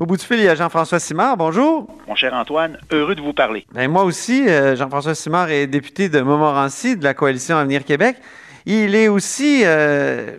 Au bout du fil, il y a Jean-François Simard. Bonjour. Mon cher Antoine, heureux de vous parler. Ben, moi aussi, euh, Jean-François Simard est député de Montmorency de la Coalition Avenir Québec. Il est aussi euh,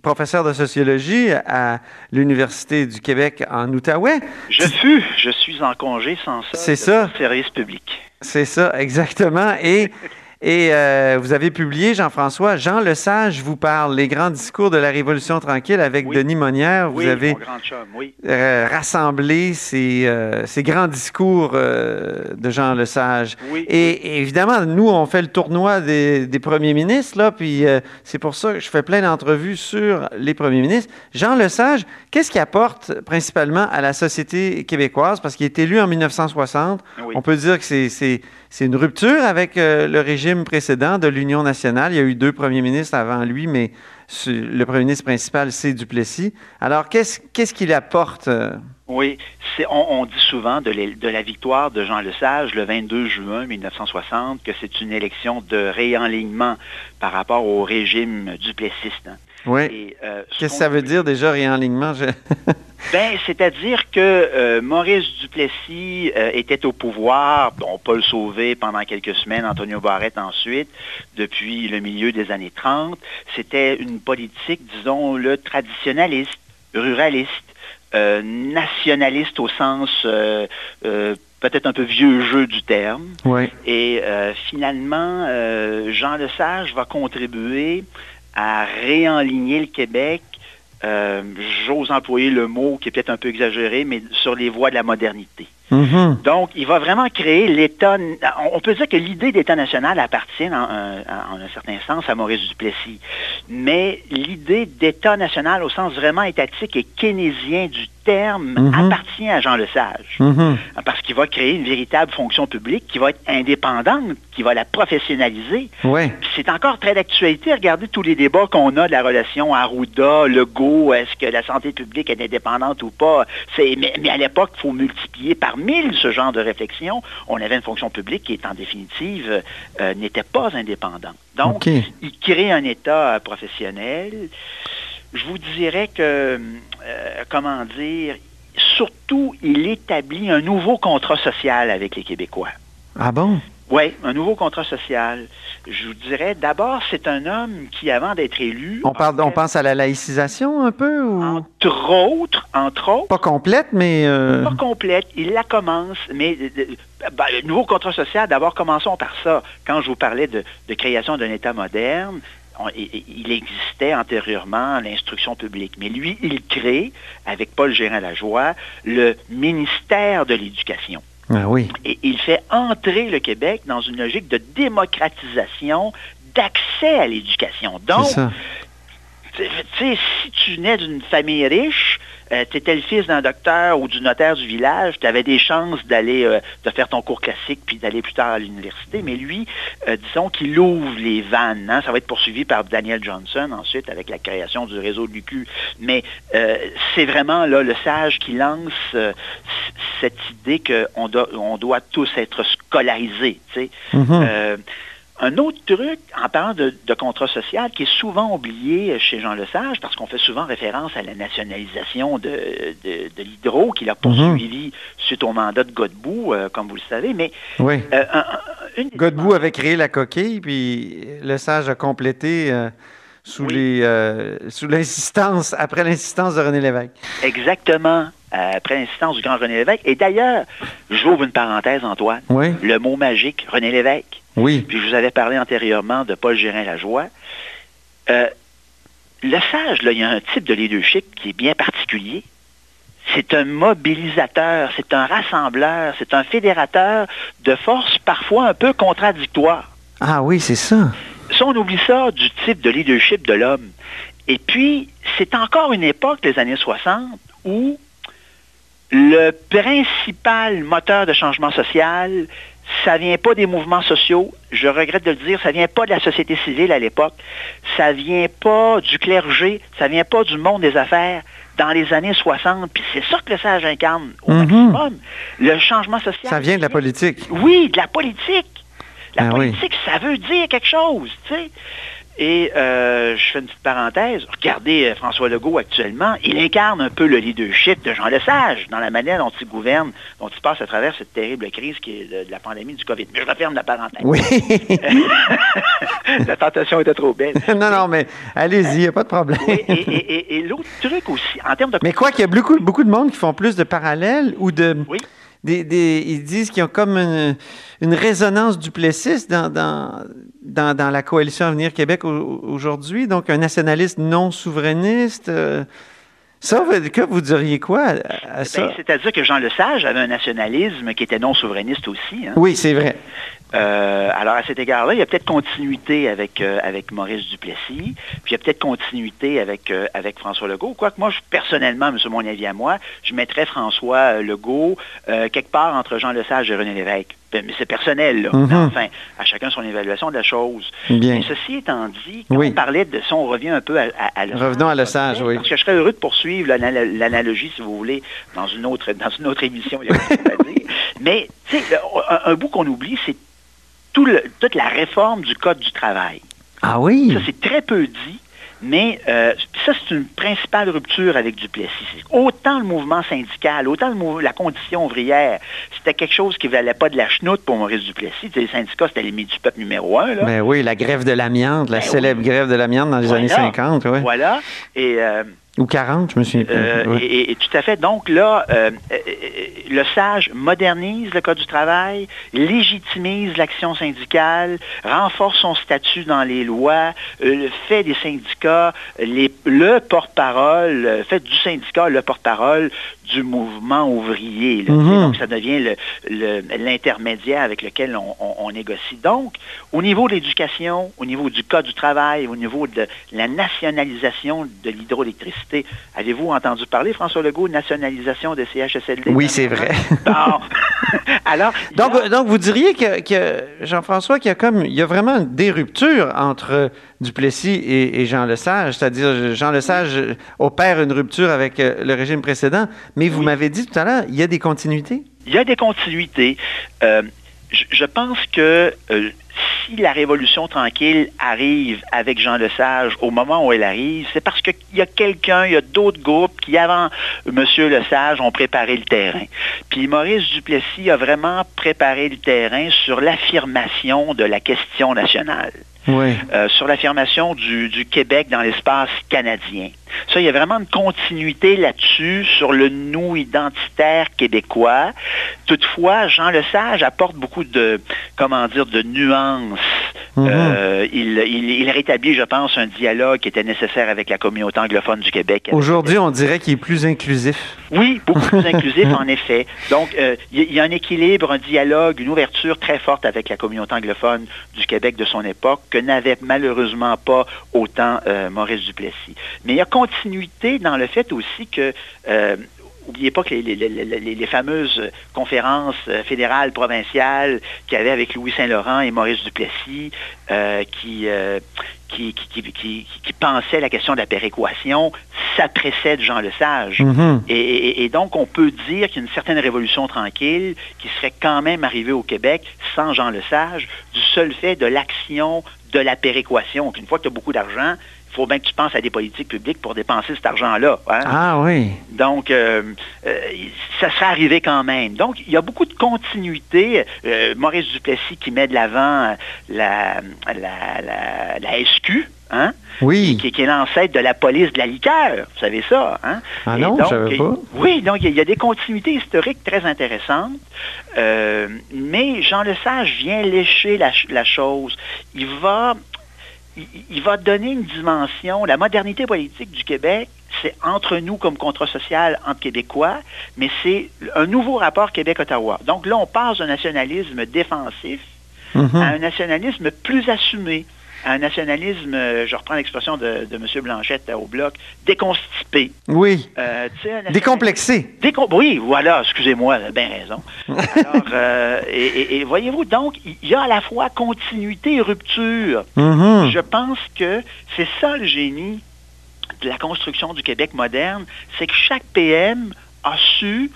professeur de sociologie à l'Université du Québec en Outaouais. Je fus, je suis en congé sans ça. C'est ça. Service public. C'est ça, exactement. Et et euh, vous avez publié, Jean-François, Jean Lesage vous parle, Les grands discours de la Révolution tranquille avec Denis Monnière. Vous oui, avez chum, oui. euh, rassemblé ces, euh, ces grands discours euh, de Jean Lesage. Et, et évidemment, nous, on fait le tournoi des, des premiers ministres, là, puis c'est pour ça que je fais plein d'entrevues sur les premiers ministres. Jean Lesage, qu'est-ce qu'il apporte principalement à la société québécoise? Parce qu'il est élu en 1960. Oui. On peut dire que c'est- c'est une rupture avec euh, le régime précédent de l'Union nationale. Il y a eu deux premiers ministres avant lui, mais le premier ministre principal, c'est Duplessis. Alors, qu'est-ce qu'il apporte? euh? Oui, on, on dit souvent de, la victoire de Jean Lesage le 22 juin 1960 que c'est une élection de réalignement par rapport au régime duplessiste. hein. Oui. Euh, ce Qu'est-ce que ça veut dire déjà, réalignement? Je- Ben, c'est-à-dire que euh, Maurice Duplessis euh, était au pouvoir, bon, Paul Sauvé pendant quelques semaines, Antonio Barrette ensuite, depuis le milieu des années 30. C'était une politique, disons-le, traditionnaliste, ruraliste, euh, nationaliste au sens peut-être un peu vieux jeu du terme. Oui. Et finalement, Jean Lesage va contribuer à réenligner le Québec, j'ose employer le mot qui est peut-être un peu exagéré, mais sur les voies de la modernité. Mhm. Donc, il va vraiment créer l'État. On peut dire que l'idée d'État national appartient en, un- en un certain sens à Maurice Duplessis. Mais l'idée d'État national au sens vraiment étatique et keynésien du terme Mhm. appartient à Jean Lesage. Mhm. Parce qu'il va créer une véritable fonction publique qui va être indépendante, qui va la professionnaliser. C'est encore très d'actualité. Regardez tous les débats qu'on a de la relation Arruda, Legault, est-ce que la santé publique est indépendante ou pas? Mais, mais à l'époque, il faut multiplier par mille ce genre de réflexion. On avait une fonction publique qui, est en définitive, euh, n'était pas indépendante. Donc, il crée un État euh, professionnel. Je vous dirais que, euh, comment dire, surtout, il établit un nouveau contrat social avec les Québécois. Ah bon? Oui, un nouveau contrat social. Je vous dirais, d'abord, c'est un homme qui, avant d'être élu, On, parle, on pense à la laïcisation un peu ou? Entre autres, entre autres, pas complète, mais euh, pas complète, il la commence, mais euh, euh, ben, le nouveau contrat social, d'abord, commençons par ça. Quand je vous parlais de, de création d'un État moderne, on- il existait antérieurement l'instruction publique. Mais lui, il crée, avec Paul Gérin-Lajoie, le ministère de l'Éducation. Ah oui. Et il fait entrer le Québec dans une logique de démocratisation d'accès à l'éducation. Donc, tu sais, si tu nais d'une famille riche, tu étais le fils d'un docteur ou du notaire du village, tu avais des chances d'aller euh, de faire ton cours classique puis d'aller plus tard à l'université. Mais lui, euh, disons qu'il ouvre les vannes. hein. Ça va être poursuivi par Daniel Johnson ensuite avec la création du réseau de l'UQ. Mais euh, c'est vraiment là le sage qui lance euh, cette idée qu'on doit, on doit tous être scolarisés. tu sais. Mhm. Un autre truc, en parlant de, de contrat social, qui est souvent oublié chez Jean Lesage, parce qu'on fait souvent référence à la nationalisation de, de, de l'hydro qu'il a poursuivi suite au mandat de Godbout, euh, comme vous le savez, mais Oui. euh, un- une Godbout avait créé la coquille, puis le sage a complété euh, sous Oui. les euh, sous l'insistance, après l'insistance de René Lévesque. Exactement, euh, après l'insistance du grand René Lévesque. Et d'ailleurs, j'ouvre une parenthèse, Antoine, Oui. le mot magique, René Lévesque. Oui. Puis je vous avais parlé antérieurement de Paul Gérin-Lajoie. Euh, le sage, là, il y a un type de leadership qui est bien particulier. C'est un mobilisateur, c'est un rassembleur, c'est un fédérateur de forces parfois un peu contradictoires. Ah oui, c'est ça. Ça, on oublie ça du type de leadership de l'homme. Et puis, c'est encore une époque, les années 60, où le principal moteur de changement social, ça vient pas des mouvements sociaux. Je regrette de le dire, ça vient pas de la société civile à l'époque. Ça vient pas du clergé. Ça vient pas du monde des affaires dans les années 60. Puis c'est ça que le sage incarne au Mhm. maximum. Le changement social. Ça vient de la politique. Oui, de la politique. La oui. politique, ça veut dire quelque chose, tu sais. Et euh, je fais une petite parenthèse. Regardez euh, François Legault actuellement. Il incarne un peu le leadership de Jean Lesage dans la manière dont il gouverne, dont il passe à travers cette terrible crise qui est de, de la pandémie du COVID. Mais je referme la parenthèse. Oui. la tentation était trop belle. non, non, mais allez-y, il n'y a pas de problème. Oui, et et- et- et l'autre truc aussi, en termes de... Mais quoi qu'il y a beaucoup, beaucoup de monde qui font plus de parallèles ou de... Oui. Des, des- ils disent qu'ils ont comme une, une résonance duplessiste dans, dans, dans, dans la coalition Avenir Québec au- aujourd'hui, donc un nationaliste non souverainiste. euh, ça, que vous diriez quoi à, à ça? Ben, C'est-à-dire que Jean Lesage avait un nationalisme qui était non souverainiste aussi. hein. oui, c'est vrai. Euh, alors, à cet égard-là, il y a peut-être continuité avec, euh, avec Maurice Duplessis, puis il y a peut-être continuité avec, euh, avec François Legault. Quoique moi, je- personnellement, c'est mon avis à moi, je mettrais François Legault quelque part entre Jean Lesage et René Lévesque. Ben, Mais c'est personnel, là. Mhm. Mais Enfin, à chacun son évaluation de la chose. Bien. Mais ceci étant dit, quand Oui. on parlait de... Si on revient un peu à, à, à Lesage, Revenons à Lesage, oui. Parce que je serais heureux de poursuivre l'ana- l'analogie, si vous voulez, dans une autre, dans une autre émission. il y a dire. Mais, tu sais, un, un bout qu'on oublie, c'est tout le- toute la réforme du Code du travail. Ah oui? Ça, c'est très peu dit, mais euh, ça, c'est une principale rupture avec Duplessis. Autant le mouvement syndical, autant le mou- la condition ouvrière, c'était quelque chose qui valait pas de la chenoute pour Maurice Duplessis. Les syndicats, c'était l'ennemi du peuple numéro un. Là. Ben oui, la grève de l'amiante, la Ben célèbre oui. grève de l'amiante dans les Voilà. années 50, oui. Voilà. Et... euh, Ou 40, je me souviens plus. Euh, Oui. et, et- tout à fait. Donc là, euh, euh, le SAGE modernise le Code du travail, légitimise l'action syndicale, renforce son statut dans les lois, euh, fait des syndicats les- le porte-parole, fait du syndicat le porte-parole du mouvement ouvrier. là. Mhm. Donc ça devient le- le- l'intermédiaire avec lequel on, on- on négocie. Donc, au niveau de l'éducation, au niveau du Code du travail, au niveau de la nationalisation de l'hydroélectricité, avez-vous entendu parler, François Legault, de nationalisation de CHSLD? Oui, c'est vrai. Bon. Alors, Donc, donc, vous diriez que, que Jean-François, qu'il y a comme, il y a vraiment des ruptures entre Duplessis et, et Jean Lesage, c'est-à-dire Jean Lesage opère une rupture avec euh, le régime précédent, mais vous Oui. m'avez dit tout à l'heure, il y a des continuités. Il y a des continuités. Euh, je, je pense que euh, si la Révolution tranquille arrive avec Jean Lesage au moment où elle arrive, c'est parce qu'il y a quelqu'un, il y a d'autres groupes qui, avant M. Lesage, ont préparé le terrain. Puis Maurice Duplessis a vraiment préparé le terrain sur l'affirmation de la question nationale. Oui. Euh, sur l'affirmation du, du Québec dans l'espace canadien. Ça, il y a vraiment une continuité là-dessus sur le nous identitaire québécois. Toutefois, Jean Lesage apporte beaucoup de, comment dire, de nuances. Mhm. Euh, il, il- il rétablit, je pense, un dialogue qui était nécessaire avec la communauté anglophone du Québec. Aujourd'hui, on dirait qu'il est plus inclusif. Oui, beaucoup plus inclusif, en effet. Donc, euh, il y, il y a un équilibre, un dialogue, une ouverture très forte avec la communauté anglophone du Québec de son époque que n'avait malheureusement pas autant euh, Maurice Duplessis. Mais il y a continuité dans le fait aussi que... N'oubliez pas que les, les- les- les- les fameuses conférences euh, fédérales, provinciales qu'il y avait avec Louis Saint-Laurent et Maurice Duplessis, euh, qui, euh, qui, qui, qui, qui- qui pensaient la question de la péréquation, ça précède Jean Lesage. Mhm. Et, et- et donc, on peut dire qu'il y a une certaine révolution tranquille qui serait quand même arrivée au Québec sans Jean Lesage, du seul fait de l'action de la péréquation. Une fois que tu as beaucoup d'argent, faut bien que tu penses à des politiques publiques pour dépenser cet argent-là. hein. Ah oui. Donc, euh, euh, ça serait arrivé quand même. Donc, il y a beaucoup de continuité. Euh, Maurice Duplessis qui met de l'avant la, la, la, la SQ, hein, Oui. qui, qui est l'ancêtre de la police de la liqueur. Vous savez ça, hein? Ah non, donc, je savais pas. Oui, donc il y, a- il y a des continuités historiques très intéressantes, euh, mais Jean Lesage vient lécher la, ch- la chose. Il va, il, il va donner une dimension. La modernité politique du Québec, c'est entre nous comme contrat social entre Québécois, mais c'est un nouveau rapport Québec-Ottawa. Donc là, on passe d'un nationalisme défensif Mhm. à un nationalisme plus assumé. Un nationalisme, euh, je reprends l'expression de, de M. Blanchette au bloc, déconstipé. Oui. Euh, Décomplexé. Décom- oui, voilà, excusez-moi, bien raison. Alors, euh, et, et- et voyez-vous, donc, il y a à la fois continuité et rupture. Mhm. Je pense que c'est ça le génie de la construction du Québec moderne, c'est que chaque PM a su,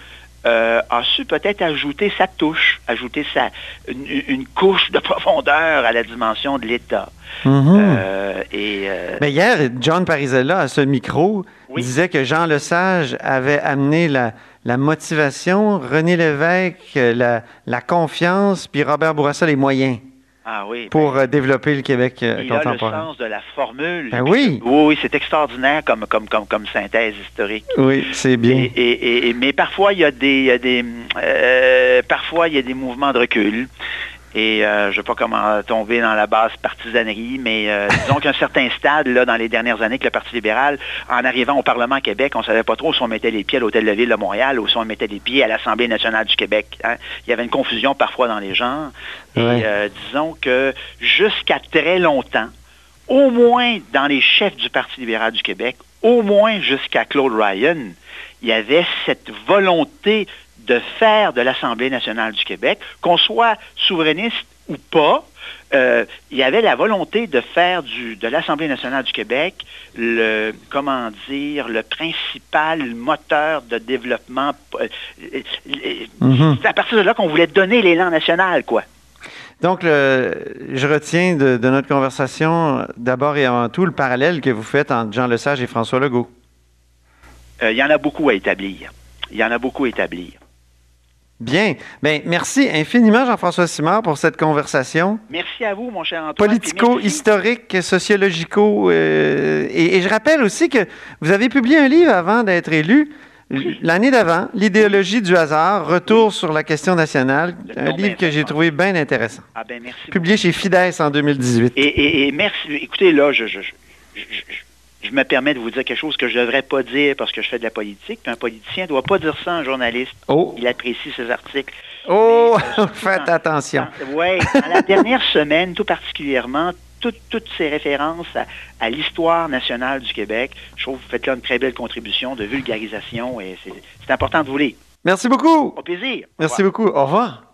euh, a su peut-être ajouter sa touche, ajouter sa, une, une couche de profondeur à la dimension de l'État. Mhm. Euh, et euh, Mais hier, John Parizella, à ce micro, Oui. disait que Jean Lesage avait amené la, la motivation, René Lévesque, la, la confiance, puis Robert Bourassa les moyens ah oui, pour euh, développer le Québec euh, il a le contemporain. sens de la formule. Ben oui. Oui, oui, c'est extraordinaire comme, comme, comme, comme synthèse historique. Oui, c'est bien. Et, et- et- mais parfois, il y a des, il y a des euh, parfois, il y a des mouvements de recul. Et euh, je ne sais pas comment tomber dans la basse partisanerie, mais euh, disons qu'à un certain stade, là, dans les dernières années, que le Parti libéral, en arrivant au Parlement à Québec, on ne savait pas trop si on mettait les pieds à l'Hôtel de Ville de Montréal ou si on mettait les pieds à l'Assemblée nationale du Québec. hein. Il y avait une confusion parfois dans les gens. Et Ouais. euh, disons que jusqu'à très longtemps, au moins dans les chefs du Parti libéral du Québec, au moins jusqu'à Claude Ryan, il y avait cette volonté de faire de l'Assemblée nationale du Québec, qu'on soit souverainiste ou pas, euh, il y avait la volonté de faire du, de l'Assemblée nationale du Québec le, comment dire, le principal moteur de développement. euh, euh, Mhm. C'est à partir de là qu'on voulait donner l'élan national, quoi. Donc, le- je retiens de, de notre conversation, d'abord et avant tout, le parallèle que vous faites entre Jean Lesage et François Legault. Euh, il y en a beaucoup à établir. Il y en a beaucoup à établir. Bien. Bien, merci infiniment, Jean-François Simard, pour cette conversation. Merci à vous, mon cher Antoine. Politico-historique, sociologico. euh, et, et je rappelle aussi que vous avez publié un livre avant d'être élu, l'année d'avant, L'idéologie du hasard, retour sur la question nationale, Le un livre que j'ai trouvé bien intéressant. Ah ben merci. Publié chez Fides en 2018. Et, et- et merci. Écoutez, là, je, je, je, je- je- me permets de vous dire quelque chose que je ne devrais pas dire parce que je fais de la politique. Puis un politicien ne doit pas dire ça à un journaliste. Oh, Il apprécie ses articles. oh, Mais, euh, faites attention. Oui, dans la dernière semaine, tout particulièrement, toutes, toutes ces références à, à l'histoire nationale du Québec, je trouve que vous faites là une très belle contribution de vulgarisation et c'est important de vous lire. Merci beaucoup. Au plaisir. Merci beaucoup. Au revoir.